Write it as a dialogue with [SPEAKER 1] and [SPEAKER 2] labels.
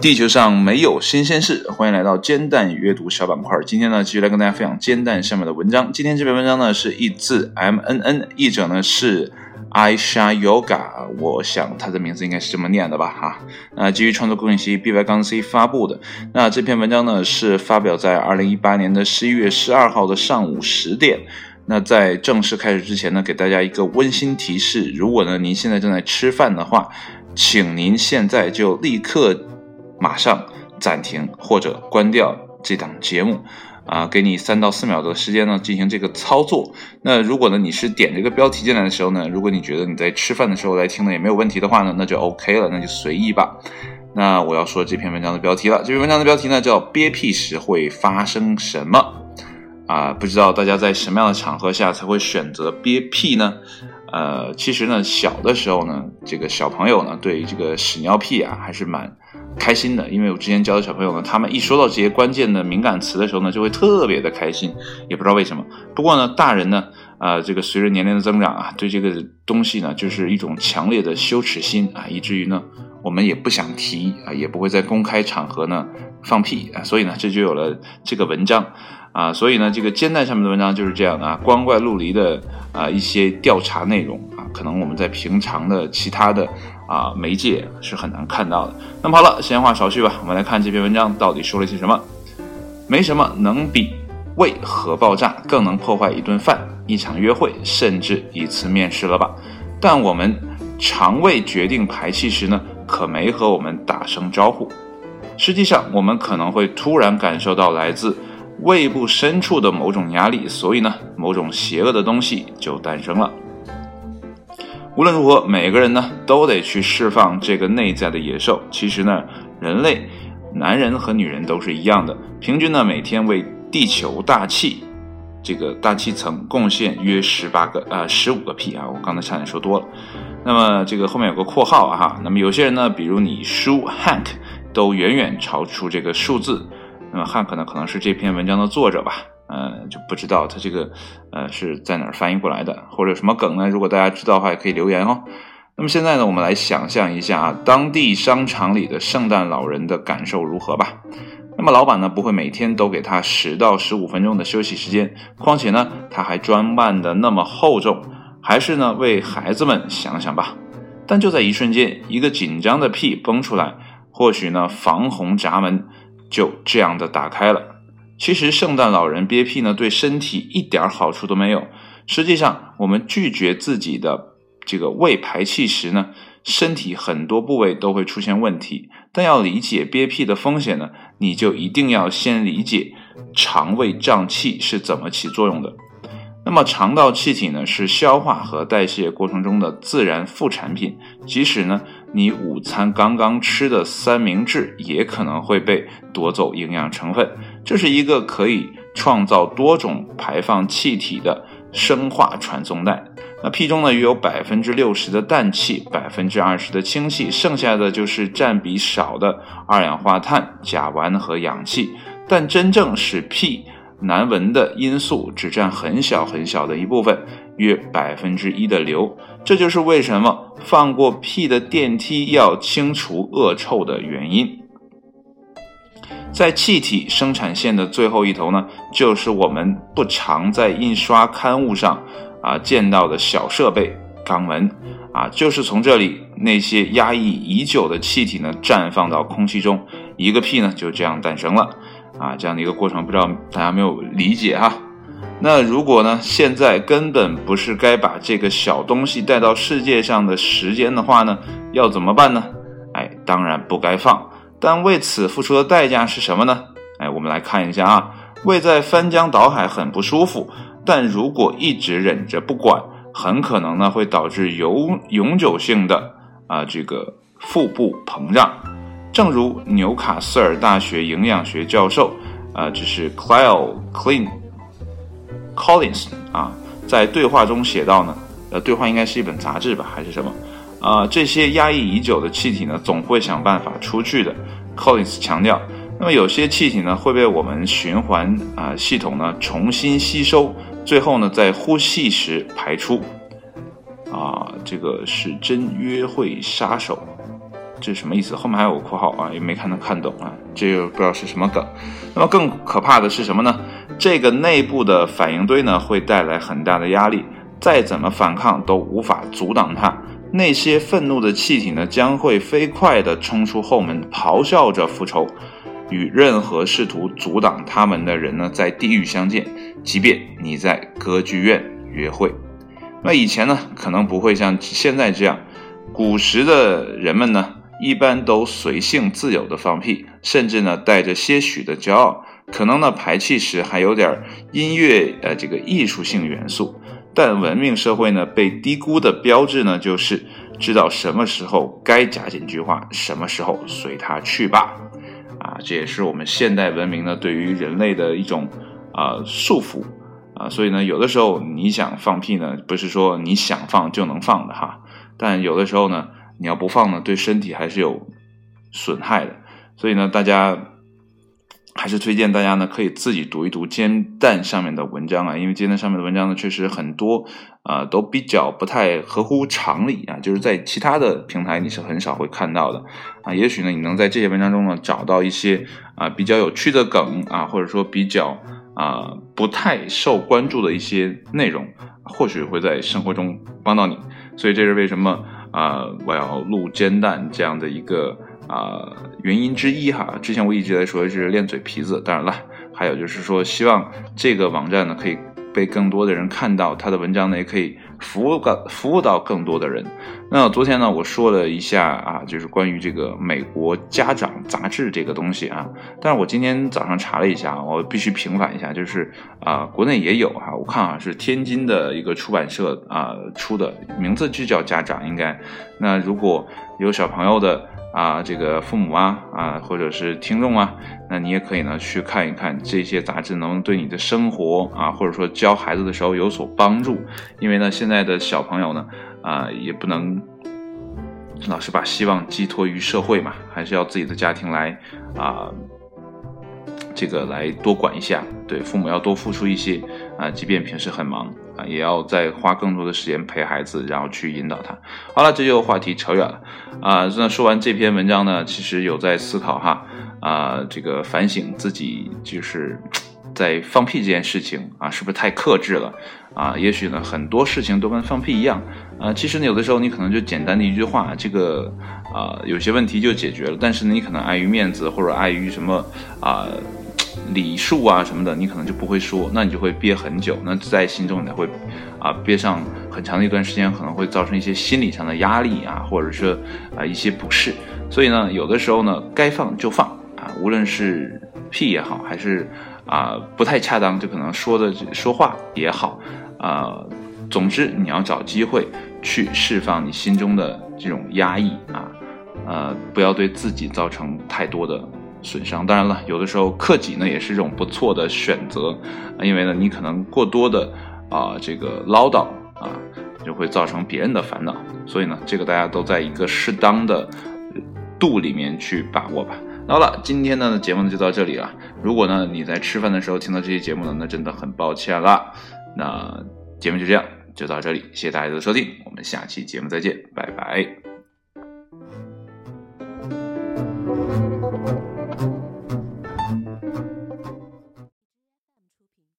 [SPEAKER 1] 地球上没有新鲜事，欢迎来到煎蛋阅读小板块。今天呢，继续来跟大家分享煎蛋上面的文章。今天这篇文章呢是译自 M N N，译者呢是 Aisha Yoga，我想他的名字应该是这么念的吧？哈，那基于创作贡献期 B Y 杠 C 发布的。那这篇文章呢是发表在二零一八年的十一月十二号的上午十点。那在正式开始之前呢，给大家一个温馨提示：如果呢您现在正在吃饭的话，请您现在就立刻。马上暂停或者关掉这档节目，啊，给你三到四秒的时间呢进行这个操作。那如果呢你是点这个标题进来的时候呢，如果你觉得你在吃饭的时候来听呢也没有问题的话呢，那就 OK 了，那就随意吧。那我要说这篇文章的标题了，这篇文章的标题呢叫憋屁时会发生什么？啊，不知道大家在什么样的场合下才会选择憋屁呢？呃，其实呢小的时候呢，这个小朋友呢对这个屎尿屁啊还是蛮。开心的，因为我之前教的小朋友呢，他们一说到这些关键的敏感词的时候呢，就会特别的开心，也不知道为什么。不过呢，大人呢，啊，这个随着年龄的增长啊，对这个东西呢，就是一种强烈的羞耻心啊，以至于呢，我们也不想提啊，也不会在公开场合呢放屁啊，所以呢，这就有了这个文章啊，所以呢，这个煎蛋上面的文章就是这样的啊，光怪陆离的啊一些调查内容啊，可能我们在平常的其他的。啊，媒介是很难看到的。那么好了，闲话少叙吧，我们来看这篇文章到底说了些什么。没什么能比胃核爆炸更能破坏一顿饭、一场约会，甚至一次面试了吧？但我们肠胃决定排气时呢，可没和我们打声招呼。实际上，我们可能会突然感受到来自胃部深处的某种压力，所以呢，某种邪恶的东西就诞生了。无论如何，每个人呢都得去释放这个内在的野兽。其实呢，人类，男人和女人都是一样的，平均呢每天为地球大气这个大气层贡献约十八个呃十五个屁啊！我刚才差点说多了。那么这个后面有个括号啊哈。那么有些人呢，比如你叔 Hank，都远远超出这个数字。那么 Hank 呢，可能是这篇文章的作者吧。呃，就不知道他这个呃是在哪儿翻译过来的，或者有什么梗呢？如果大家知道的话，也可以留言哦。那么现在呢，我们来想象一下啊，当地商场里的圣诞老人的感受如何吧。那么老板呢，不会每天都给他十到十五分钟的休息时间，况且呢，他还装扮的那么厚重，还是呢，为孩子们想想吧。但就在一瞬间，一个紧张的屁崩出来，或许呢，防洪闸门就这样的打开了。其实圣诞老人憋屁呢，对身体一点好处都没有。实际上，我们拒绝自己的这个胃排气时呢，身体很多部位都会出现问题。但要理解憋屁的风险呢，你就一定要先理解肠胃胀气是怎么起作用的。那么，肠道气体呢，是消化和代谢过程中的自然副产品。即使呢，你午餐刚刚吃的三明治，也可能会被夺走营养成分。这是一个可以创造多种排放气体的生化传送带。那屁中呢，约有百分之六十的氮气，百分之二十的氢气，剩下的就是占比少的二氧化碳、甲烷和氧气。但真正使屁难闻的因素只占很小很小的一部分，约百分之一的硫。这就是为什么放过屁的电梯要清除恶臭的原因。在气体生产线的最后一头呢，就是我们不常在印刷刊物上啊见到的小设备肛门啊，就是从这里那些压抑已久的气体呢绽放到空气中，一个屁呢就这样诞生了啊，这样的一个过程，不知道大家没有理解哈？那如果呢现在根本不是该把这个小东西带到世界上的时间的话呢，要怎么办呢？哎，当然不该放。但为此付出的代价是什么呢？哎，我们来看一下啊，胃在翻江倒海很不舒服，但如果一直忍着不管，很可能呢会导致永永久性的啊这个腹部膨胀。正如纽卡斯尔大学营养学教授啊，这是 Clyle Clean Collins 啊，在对话中写到呢，呃，对话应该是一本杂志吧，还是什么？啊，这些压抑已久的气体呢，总会想办法出去的。Collins 强调，那么有些气体呢会被我们循环啊系统呢重新吸收，最后呢在呼气时排出。啊，这个是真约会杀手，这是什么意思？后面还有个括号啊，也没看能看懂啊，这又不知道是什么梗。那么更可怕的是什么呢？这个内部的反应堆呢，会带来很大的压力，再怎么反抗都无法阻挡它。那些愤怒的气体呢，将会飞快地冲出后门，咆哮着复仇，与任何试图阻挡他们的人呢，在地狱相见。即便你在歌剧院约会，那以前呢，可能不会像现在这样。古时的人们呢，一般都随性自由地放屁，甚至呢，带着些许的骄傲，可能呢，排气时还有点音乐呃这个艺术性元素。但文明社会呢，被低估的标志呢，就是知道什么时候该加紧句话，什么时候随它去吧。啊，这也是我们现代文明呢对于人类的一种啊束缚啊。所以呢，有的时候你想放屁呢，不是说你想放就能放的哈。但有的时候呢，你要不放呢，对身体还是有损害的。所以呢，大家。还是推荐大家呢，可以自己读一读煎蛋上面的文章啊，因为煎蛋上面的文章呢，确实很多啊，都比较不太合乎常理啊，就是在其他的平台你是很少会看到的啊。也许呢，你能在这些文章中呢，找到一些啊比较有趣的梗啊，或者说比较啊不太受关注的一些内容，或许会在生活中帮到你。所以这是为什么啊，我要录煎蛋这样的一个。啊，原因之一哈，之前我一直在说是练嘴皮子，当然了，还有就是说，希望这个网站呢可以被更多的人看到，他的文章呢也可以服务到服务到更多的人。那昨天呢，我说了一下啊，就是关于这个美国家长杂志这个东西啊，但是我今天早上查了一下，我必须平反一下，就是啊，国内也有哈，我看啊是天津的一个出版社啊出的，名字就叫家长，应该。那如果有小朋友的。啊，这个父母啊，啊，或者是听众啊，那你也可以呢去看一看这些杂志，能对你的生活啊，或者说教孩子的时候有所帮助。因为呢，现在的小朋友呢，啊，也不能老是把希望寄托于社会嘛，还是要自己的家庭来啊，这个来多管一下，对父母要多付出一些啊，即便平时很忙啊。也要再花更多的时间陪孩子，然后去引导他。好了，这就话题扯远了啊。那说完这篇文章呢，其实有在思考哈啊，这个反省自己，就是在放屁这件事情啊，是不是太克制了啊？也许呢，很多事情都跟放屁一样啊。其实呢，有的时候你可能就简单的一句话，这个啊，有些问题就解决了。但是呢，你可能碍于面子或者碍于什么啊。礼数啊什么的，你可能就不会说，那你就会憋很久，那在心中你会啊憋上很长的一段时间，可能会造成一些心理上的压力啊，或者是啊一些不适。所以呢，有的时候呢，该放就放啊，无论是屁也好，还是啊不太恰当，就可能说的说话也好啊，总之你要找机会去释放你心中的这种压抑啊，呃，不要对自己造成太多的。损伤，当然了，有的时候克己呢也是一种不错的选择，因为呢，你可能过多的啊这个唠叨啊，就会造成别人的烦恼，所以呢，这个大家都在一个适当的度里面去把握吧。好了，今天的节目呢就到这里了。如果呢你在吃饭的时候听到这些节目呢，那真的很抱歉了。那节目就这样，就到这里，谢谢大家的收听，我们下期节目再见，拜拜。